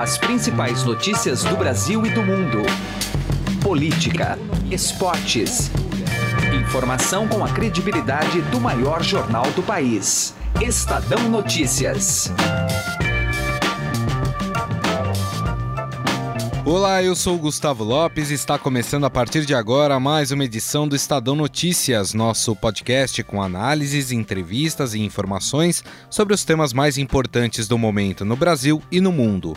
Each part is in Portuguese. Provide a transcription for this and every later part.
As principais notícias do Brasil e do mundo. Política, esportes. Informação com a credibilidade do maior jornal do país. Estadão Notícias. Olá, eu sou Gustavo Lopes e está começando a partir de agora mais uma edição do Estadão Notícias, nosso podcast com análises, entrevistas e informações sobre os temas mais importantes do momento no Brasil e no mundo.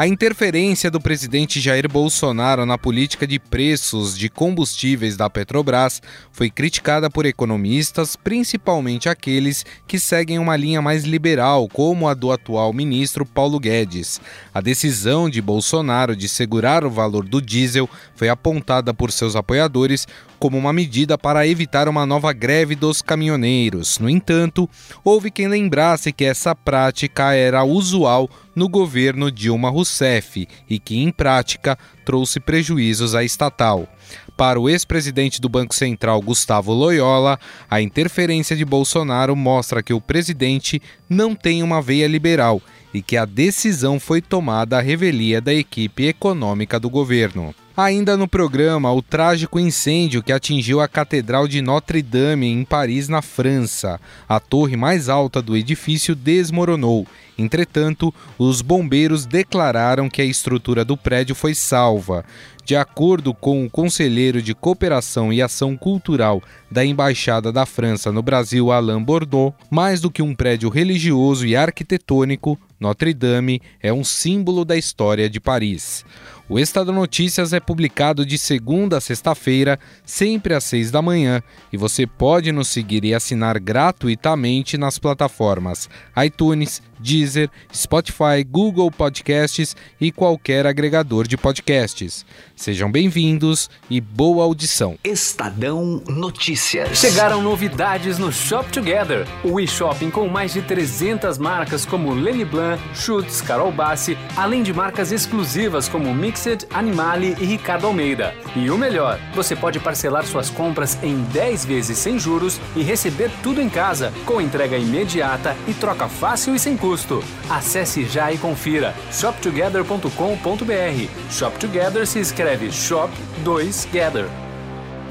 A interferência do presidente Jair Bolsonaro na política de preços de combustíveis da Petrobras foi criticada por economistas, principalmente aqueles que seguem uma linha mais liberal, como a do atual ministro Paulo Guedes. A decisão de Bolsonaro de segurar o valor do diesel foi apontada por seus apoiadores como uma medida para evitar uma nova greve dos caminhoneiros. No entanto, houve quem lembrasse que essa prática era usual no governo Dilma Rousseff e que, em prática, trouxe prejuízos à estatal. Para o ex-presidente do Banco Central, Gustavo Loyola, a interferência de Bolsonaro mostra que o presidente não tem uma veia liberal e que a decisão foi tomada à revelia da equipe econômica do governo. Ainda no programa, o trágico incêndio que atingiu a Catedral de Notre-Dame em Paris, na França. A torre mais alta do edifício desmoronou. Entretanto, os bombeiros declararam que a estrutura do prédio foi salva. De acordo com o conselheiro de Cooperação e Ação Cultural da Embaixada da França no Brasil, Alain Bordeaux, mais do que um prédio religioso e arquitetônico, Notre-Dame é um símbolo da história de Paris. O Estado Notícias é publicado de segunda a sexta-feira, sempre às seis da manhã, e você pode nos seguir e assinar gratuitamente nas plataformas iTunes, Deezer, Spotify, Google Podcasts e qualquer agregador de podcasts. Sejam bem-vindos e boa audição. Estadão Notícias. Chegaram novidades no Shop Together, o e-shopping com mais de 300 marcas como Lenny Blanc, Schutz, Carol Bassi, além de marcas exclusivas como Mixed, Animale e Ricardo Almeida. E o melhor, você pode parcelar suas compras em 10 vezes sem juros e receber tudo em casa, com entrega imediata e troca fácil e sem custo. Acesse já e confira shoptogether.com.br. Shop Together se escreve Shop 2 Gather.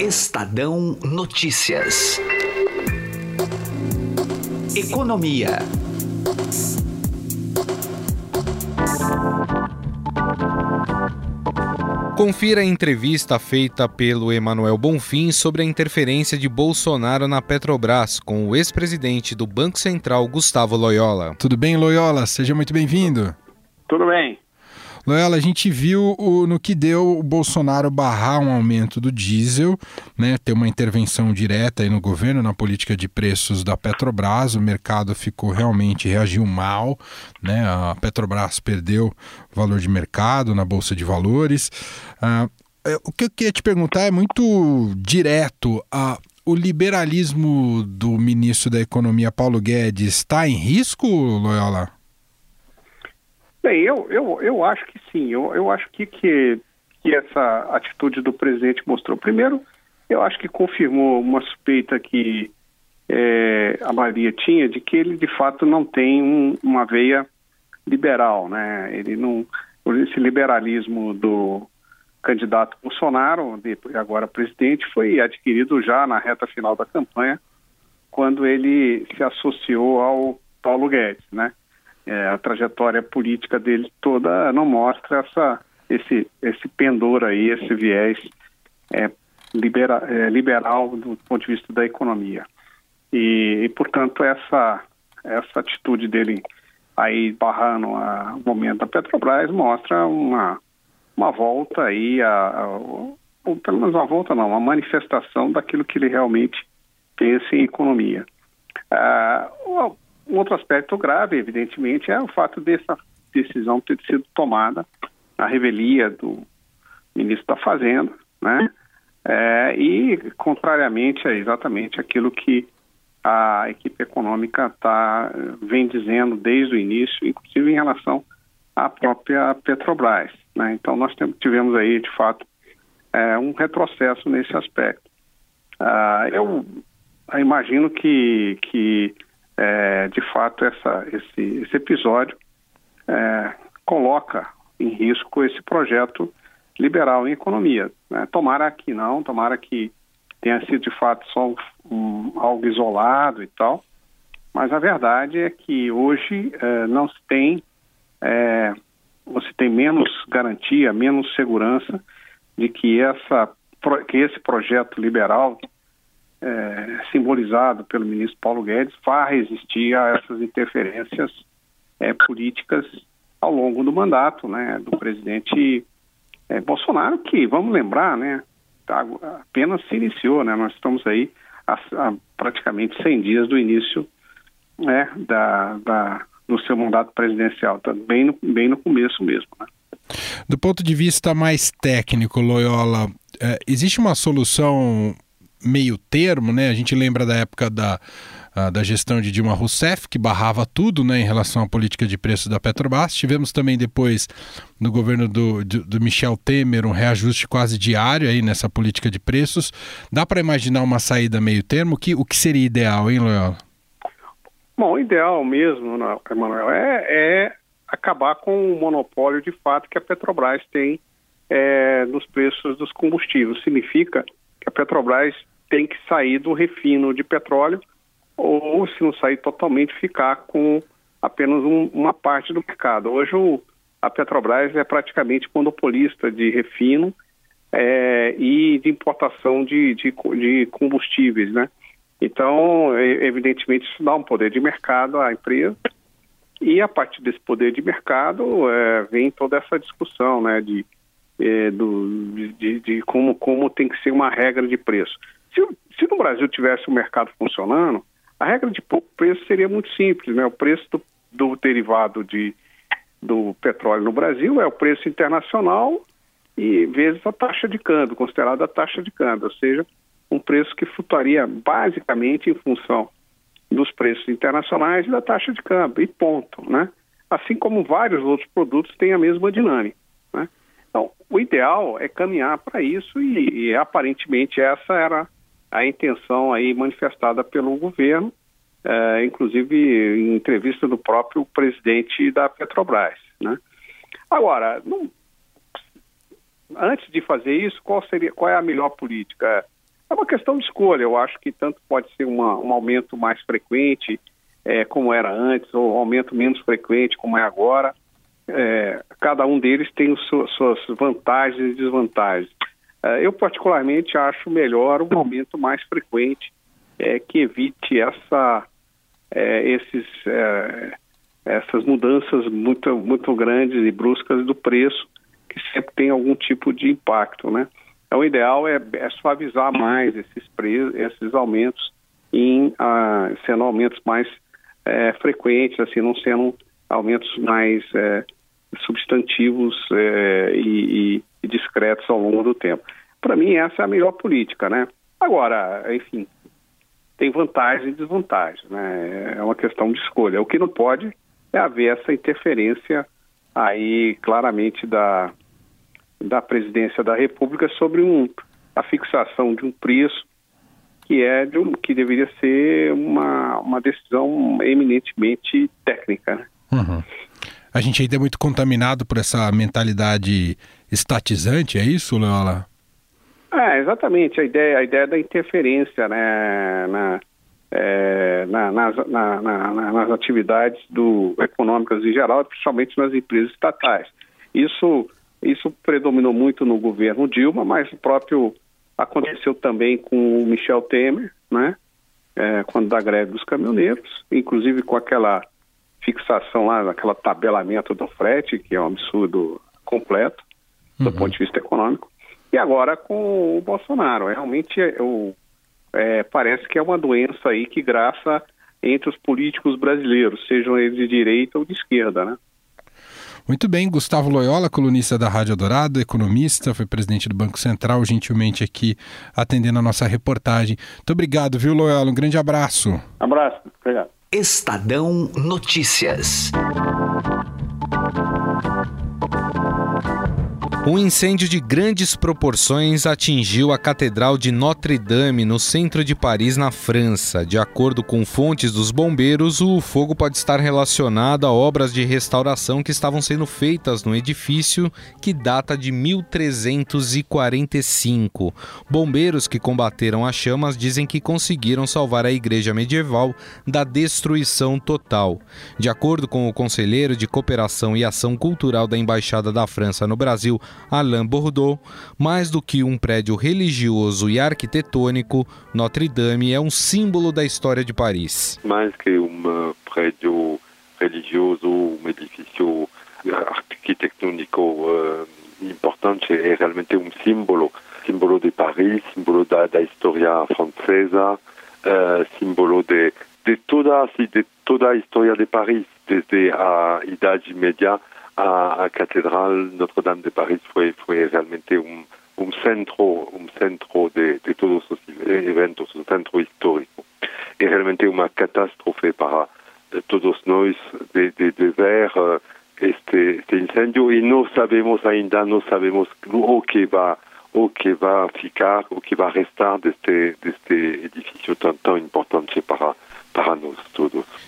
Estadão Notícias. Economia. Confira a entrevista feita pelo Emanuel Bonfim sobre a interferência de Bolsonaro na Petrobras com o ex-presidente do Banco Central, Gustavo Loyola. Tudo bem, Loyola? Seja muito bem-vindo. Tudo bem. Loyola, a gente viu o, no que deu o Bolsonaro barrar um aumento do diesel, né, ter uma intervenção direta aí no governo, na política de preços da Petrobras. O mercado ficou realmente, reagiu mal. Né, a Petrobras perdeu valor de mercado na Bolsa de Valores. Ah, é, o que eu queria te perguntar é muito direto. O liberalismo do ministro da Economia, Paulo Guedes, está em risco, Loyola? Bem, eu, eu, eu acho que sim. Eu, eu acho que, que, que essa atitude do presidente mostrou. Primeiro, eu acho que confirmou uma suspeita que é, a maioria tinha de que ele de fato não tem um, uma veia liberal, né? Ele não esse liberalismo do candidato Bolsonaro, agora presidente, foi adquirido já na reta final da campanha, quando ele se associou ao Paulo Guedes, né? É, a trajetória política dele toda não mostra essa, esse, esse pendor aí, esse viés é, libera, é, liberal do ponto de vista da economia. E, e, portanto, essa, essa atitude dele aí barrando o momento da Petrobras mostra uma, uma volta aí, a, a, ou pelo menos uma volta não, uma manifestação daquilo que ele realmente pensa em economia. Ah, um outro aspecto grave, evidentemente, é o fato dessa decisão ter sido tomada na revelia do ministro da Fazenda, né? É, e contrariamente a exatamente aquilo que a equipe econômica tá, vem dizendo desde o início, inclusive em relação à própria Petrobras. Né? Então nós tivemos aí, de fato, é, um retrocesso nesse aspecto. Ah, eu imagino que, que é, de fato, essa, esse, esse episódio é, coloca em risco esse projeto liberal em economia. Né? Tomara que não, tomara que tenha sido de fato só um, algo isolado e tal, mas a verdade é que hoje eh, não se tem, você tem menos garantia, menos segurança de que, essa, que esse projeto liberal, eh, simbolizado pelo ministro Paulo Guedes, vá resistir a essas interferências políticas ao longo do mandato né, do presidente Bolsonaro, que, vamos lembrar, né, tá, apenas se iniciou, né, nós estamos aí há, há praticamente 100 dias do início né, da, da, do seu mandato presidencial, tá bem no, bem no começo mesmo. Né? Do ponto de vista mais técnico, Loyola, é, existe uma solução meio termo, né? A gente lembra da época da, da gestão de Dilma Rousseff, que barrava tudo né, em relação à política de preços da Petrobras. Tivemos também depois, no governo do, do, do Michel Temer, um reajuste quase diário aí nessa política de preços. Dá para imaginar uma saída meio termo? Que, o que seria ideal, hein, Loyola? Bom, o ideal mesmo, Emanuel, é, é, acabar com o monopólio de fato que a Petrobras tem é, nos preços dos combustíveis. Significa que a Petrobras tem que sair do refino de petróleo ou, se não sair totalmente, ficar com apenas um, uma parte do mercado. Hoje o, a Petrobras é praticamente monopolista de refino é, e de importação de, de, de combustíveis, né? Então, evidentemente, isso dá um poder de mercado à empresa e a partir desse poder de mercado é, vem toda essa discussão, né, de, é, do, de, de, como, como tem que ser uma regra de preço. Se, se no Brasil tivesse o um mercado funcionando, a regra de preço seria muito simples, né? O preço do, do derivado de, do petróleo no Brasil é o preço internacional e vezes a taxa de câmbio, considerada a taxa de câmbio, ou seja, um preço que flutuaria basicamente em função dos preços internacionais e da taxa de câmbio, e ponto, né? Assim como vários outros produtos têm a mesma dinâmica, né? Então, o ideal é caminhar para isso e, e, aparentemente essa era a intenção aí manifestada pelo governo, é, inclusive em entrevista do próprio presidente da Petrobras, né? Agora, não, antes de fazer isso, qual seria, qual é a melhor política? É uma questão de escolha. Eu acho que tanto pode ser uma, um aumento mais frequente, é, como era antes, ou um aumento menos frequente, como é agora. É, cada um deles tem su suas vantagens e desvantagens. É, eu, particularmente, acho melhor um aumento mais frequente, é, que evite essa, é, esses, é, essas mudanças muito, muito grandes e bruscas do preço, que sempre tem algum tipo de impacto, né? Então, o ideal é, é suavizar mais esses, esses aumentos, em, ah, sendo aumentos mais frequentes, assim, não sendo aumentos mais substantivos é, e, e, discretos ao longo do tempo. Para mim, essa é a melhor política, né? Agora, enfim, tem vantagens e desvantagens, né? É uma questão de escolha. O que não pode é haver essa interferência aí claramente da, da presidência da República sobre um, a fixação de um preço que é de um, que deveria ser uma, uma decisão eminentemente técnica. Né? Uhum. A gente ainda é muito contaminado por essa mentalidade estatizante, é isso, Leola? É, exatamente. A ideia, a ideia da interferência né, na, é, na, nas, na, nas atividades do, econômicas em geral, principalmente nas empresas estatais. Isso isso predominou muito no governo Dilma, mas o próprio aconteceu também com o Michel Temer, né? É, quando da greve dos caminhoneiros, inclusive com aquela fixação lá, aquele tabelamento do frete, que é um absurdo completo do uhum. ponto de vista econômico, e agora com o Bolsonaro. Realmente é, é, parece que é uma doença aí que graça entre os políticos brasileiros, sejam eles de direita ou de esquerda, né? Muito bem, Gustavo Loyola, colunista da Rádio Dourado, economista, foi presidente do Banco Central, gentilmente aqui atendendo a nossa reportagem. Muito obrigado, viu, Loyola? Um grande abraço. Abraço, obrigado. Estadão Notícias. Um incêndio de grandes proporções atingiu a Catedral de Notre-Dame, no centro de Paris, na França. De acordo com fontes dos bombeiros, o fogo pode estar relacionado a obras de restauração que estavam sendo feitas no edifício, que data de 1345. Bombeiros que combateram as chamas dizem que conseguiram salvar a igreja medieval da destruição total. De acordo com o conselheiro de Cooperação e Ação Cultural da Embaixada da França no Brasil, Alain Bordeaux, mais do que um prédio religioso e arquitetônico, Notre-Dame é um símbolo da história de Paris. Mais que um prédio religioso, um edifício arquitetônico uh, importante, é realmente um símbolo, símbolo de Paris, símbolo da, da história francesa, uh, símbolo de, de toda, de toda a história de Paris, desde a Idade Média a, a Catedral Notre-Dame de Paris foi, foi realmente um, um centro, um centro de, de todos os eventos, um centro histórico. E realmente uma catástrofe para todos nós de, de, de ver este, este incêndio e não sabemos ainda, não sabemos o que vai o que vai ficar, o que vai restar deste, deste edifício tão, tão importante para para nós todos.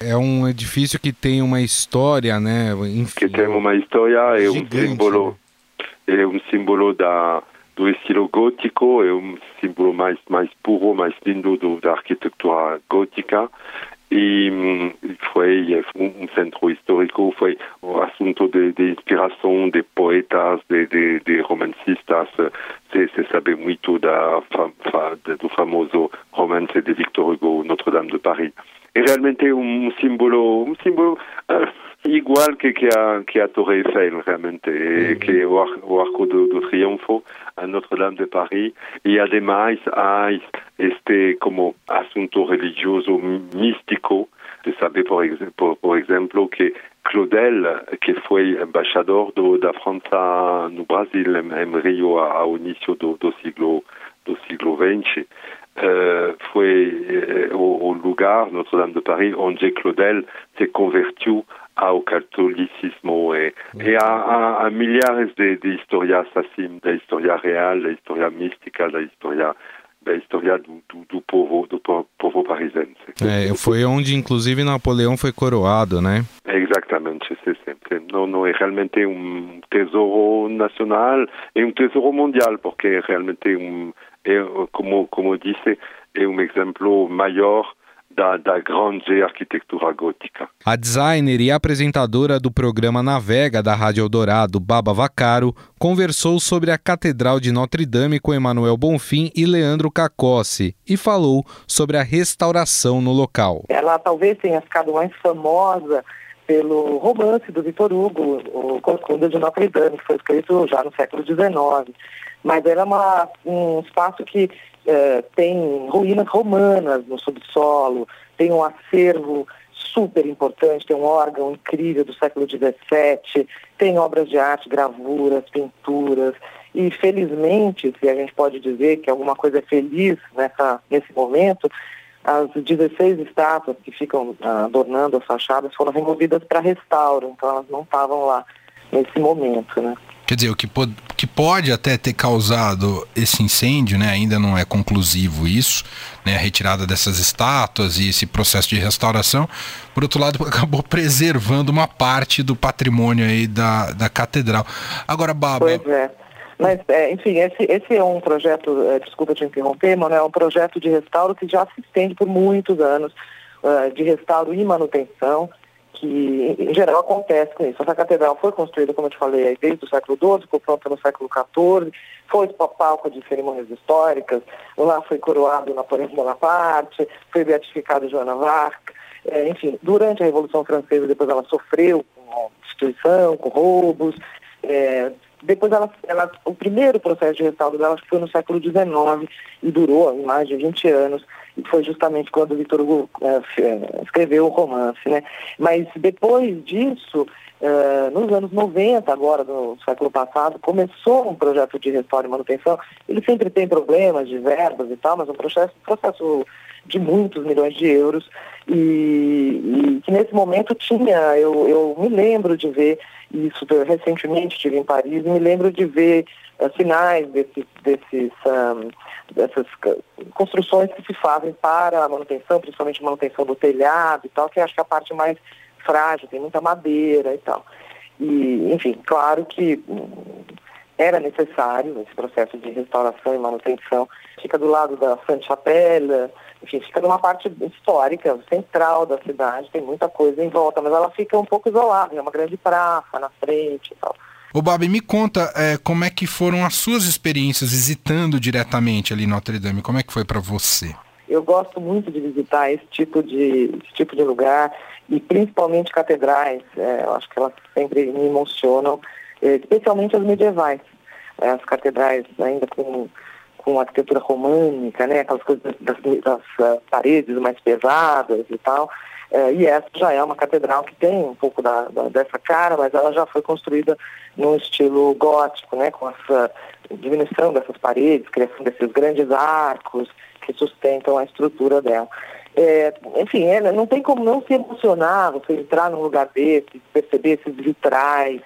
É um edifício que tem uma história, né? Que tem uma história, é um símbolo, né? é um símbolo da do estilo gótico, é um símbolo mais mais puro, mais lindo do, da arquitetura gótica e hum, foi um centro histórico, foi um assunto de, de inspiração de poetas, de, de, de romancistas, se, se sabe muito da, do famoso romance de Victor Hugo, Notre-Dame de Paris. É realmente um símbolo, um símbolo uh, igual que, que, a, que a Torre Eiffel, realmente, uhum. que o, o Arco do, do Triunfo, a Notre-Dame de Paris, e ademais há este como assunto religioso místico, de saber, por, por, por exemplo, que Claudel, que foi embaixador do, da França no Brasil, em, em Rio, ao início do, do século do XX, foi uh, o, o, lugar, Notre-Dame de Paris, onde Claudel se convertiu ao catolicismo e, e há, há, há, milhares de, de histórias assim, da história real, da história mística, da história da história do, do, do, povo do povo parisense. É, foi onde inclusive Napoleão foi coroado, né? Exatamente, sim, sim. Não, não é realmente um tesouro nacional, é um tesouro mundial, porque é realmente um, é, como como disse, é um exemplo maior da, da, grande arquitetura gótica. A designer e apresentadora do programa Navega da Rádio Eldorado, Baba Vacaro, conversou sobre a Catedral de Notre Dame com Emanuel Bonfim e Leandro Cacossi e falou sobre a restauração no local. Ela talvez tenha ficado mais famosa pelo romance do Vitor Hugo, o Corcunda de Notre Dame, que foi escrito já no século XIX. Mas era uma, um espaço que é, tem ruínas romanas no subsolo, tem um acervo super importante, tem um órgão incrível do século XVII, tem obras de arte, gravuras, pinturas. E felizmente, se a gente pode dizer que alguma coisa é feliz nessa, nesse momento, as 16 estátuas que ficam ah, adornando as fachadas foram removidas para restauro, então elas não estavam lá nesse momento, né? Quer dizer, o que, pode, que pode até ter causado esse incêndio, né, ainda não é conclusivo isso, né, a retirada dessas estátuas e esse processo de restauração, por outro lado, acabou preservando uma parte do patrimônio aí da, da catedral. Agora, Baba... Pois é. Mas, é, enfim, esse, esse é um projeto, é, desculpa te interromper, mano, é um projeto de restauro que já se estende por muitos anos, uh, de restauro e manutenção, que em geral acontece com isso. Essa catedral foi construída, como eu te falei, desde o século XII, ficou pronta no século XIV, foi palco de cerimônias históricas, lá foi coroado Napoleão Bonaparte, foi beatificado Joana d'Arc, é, enfim, durante a Revolução Francesa, depois ela sofreu com destruição, com roubos, é, depois ela, ela, o primeiro processo de restauro dela foi no século XIX e durou mais de 20 anos foi justamente quando Vitor Hugo uh, escreveu o romance, né? Mas depois disso, uh, nos anos 90, agora do século passado, começou um projeto de restauro e manutenção. Ele sempre tem problemas de verbas e tal, mas um processo, processo de muitos milhões de euros e, e que nesse momento tinha, eu, eu me lembro de ver isso, recentemente estive em Paris, me lembro de ver uh, sinais desses, desses um, dessas construções que se fazem para a manutenção, principalmente manutenção do telhado e tal, que acho que é a parte mais frágil, tem muita madeira e tal. E, enfim, claro que hum, era necessário esse processo de restauração e manutenção. Fica do lado da Sainte-Chapelle, enfim, fica numa parte histórica, central da cidade, tem muita coisa em volta, mas ela fica um pouco isolada, é uma grande praça na frente e tal. Ô, Babi, me conta é, como é que foram as suas experiências visitando diretamente ali Notre Dame. Como é que foi para você? Eu gosto muito de visitar esse tipo de, esse tipo de lugar e principalmente catedrais. É, eu acho que elas sempre me emocionam, é, especialmente as medievais. É, as catedrais ainda com, com arquitetura românica, né, aquelas coisas das, das, uh, paredes mais pesadas e tal. É, e essa já é uma catedral que tem um pouco da, da, dessa cara, mas ela já foi construída num estilo gótico, né, com essa diminuição dessas paredes, criação desses grandes arcos que sustentam a estrutura dela. É, enfim, é, não tem como não se emocionar você entrar num lugar desse, perceber esses vitrais,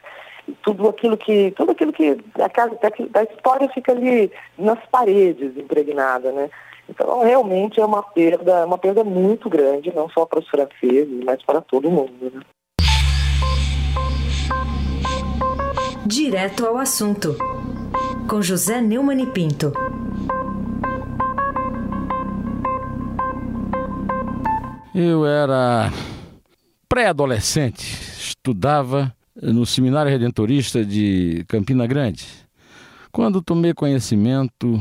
tudo aquilo que, tudo aquilo que a, casa, a história fica ali nas paredes impregnada, né? Então, realmente é uma perda, é uma perda muito grande, não só para os franceses, mas para todo mundo. Né? Direto ao assunto, com José Neumann e Pinto. Eu era pré-adolescente, estudava no Seminário Redentorista de Campina Grande, quando tomei conhecimento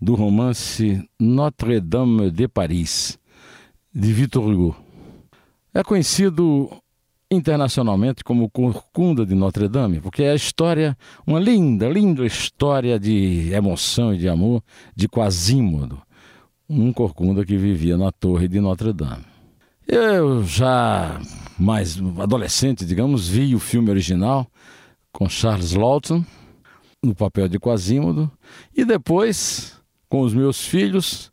do romance Notre-Dame de Paris, de Victor Hugo. É conhecido internacionalmente como Corcunda de Notre Dame, porque é a história, uma linda, linda história de emoção e de amor de Quasímodo, um corcunda que vivia na torre de Notre Dame. Eu já mais adolescente, digamos, vi o filme original com Charles Lawton no papel de Quasímodo e depois com os meus filhos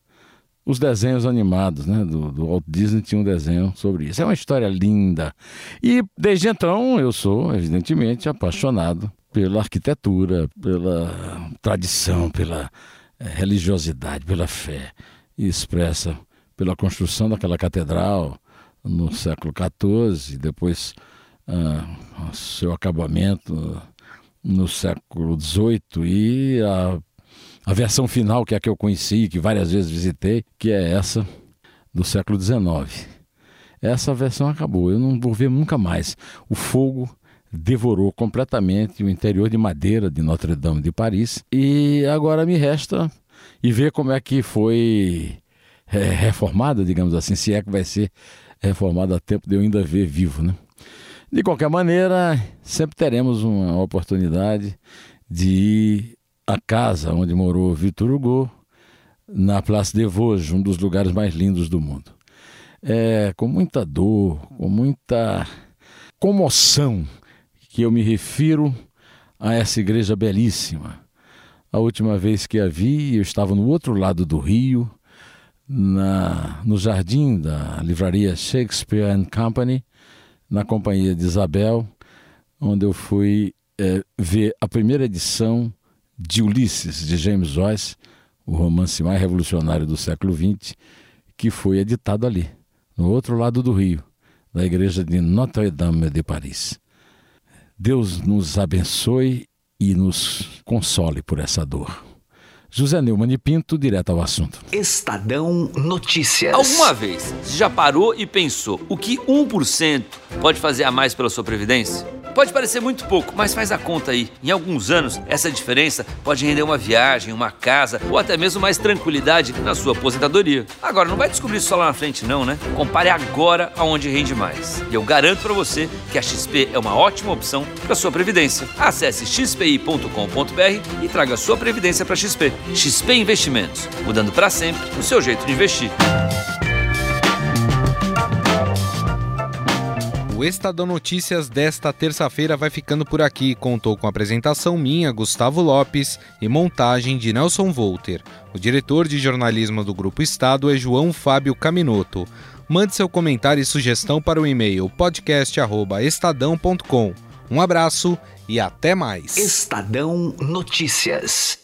os desenhos animados, né? Do, do, Walt Disney tinha um desenho sobre isso. É uma história linda. E desde então eu sou, evidentemente, apaixonado pela arquitetura, pela tradição, pela é, religiosidade, pela fé expressa pela construção daquela catedral no século XIV, depois ah, seu acabamento no século XVIII e a a versão final, que é a que eu conheci, que várias vezes visitei, que é essa do século XIX. Essa versão acabou, eu não vou ver nunca mais. O fogo devorou completamente o interior de madeira de Notre-Dame de Paris e agora me resta e ver como é que foi é, reformada, digamos assim, se é que vai ser reformada a tempo de eu ainda ver vivo, né? De qualquer maneira, sempre teremos uma oportunidade de ir a casa onde morou Victor Hugo, na Place des Vosges, um dos lugares mais lindos do mundo. É com muita dor, com muita comoção que eu me refiro a essa igreja belíssima. A última vez que a vi, eu estava no outro lado do rio, na, no jardim da livraria Shakespeare and Company, na companhia de Isabel, onde eu fui é, ver a primeira edição de Ulisses, de James Joyce, o romance mais revolucionário do século XX, que foi editado ali, no outro lado do rio, na igreja de Notre-Dame de Paris. Deus nos abençoe e nos console por essa dor. José Neumann e Pinto, direto ao assunto. Estadão Notícias. Alguma vez você já parou e pensou o que 1% pode fazer a mais pela sua previdência? Pode parecer muito pouco, mas faz a conta aí. Em alguns anos, essa diferença pode render uma viagem, uma casa ou até mesmo mais tranquilidade na sua aposentadoria. Agora, não vai descobrir isso só lá na frente, não, né? Compare agora aonde rende mais. E eu garanto para você que a XP é uma ótima opção para sua previdência. Acesse xpi.com.br e traga sua previdência para XP. XP Investimentos, mudando para sempre o seu jeito de investir. O Estadão Notícias desta terça-feira vai ficando por aqui. Contou com apresentação minha, Gustavo Lopes, e montagem de Nelson Volter. O diretor de jornalismo do Grupo Estado é João Fábio Caminoto. Mande seu comentário e sugestão para o e-mail podcast@estadão.com. Um abraço e até mais. Estadão Notícias.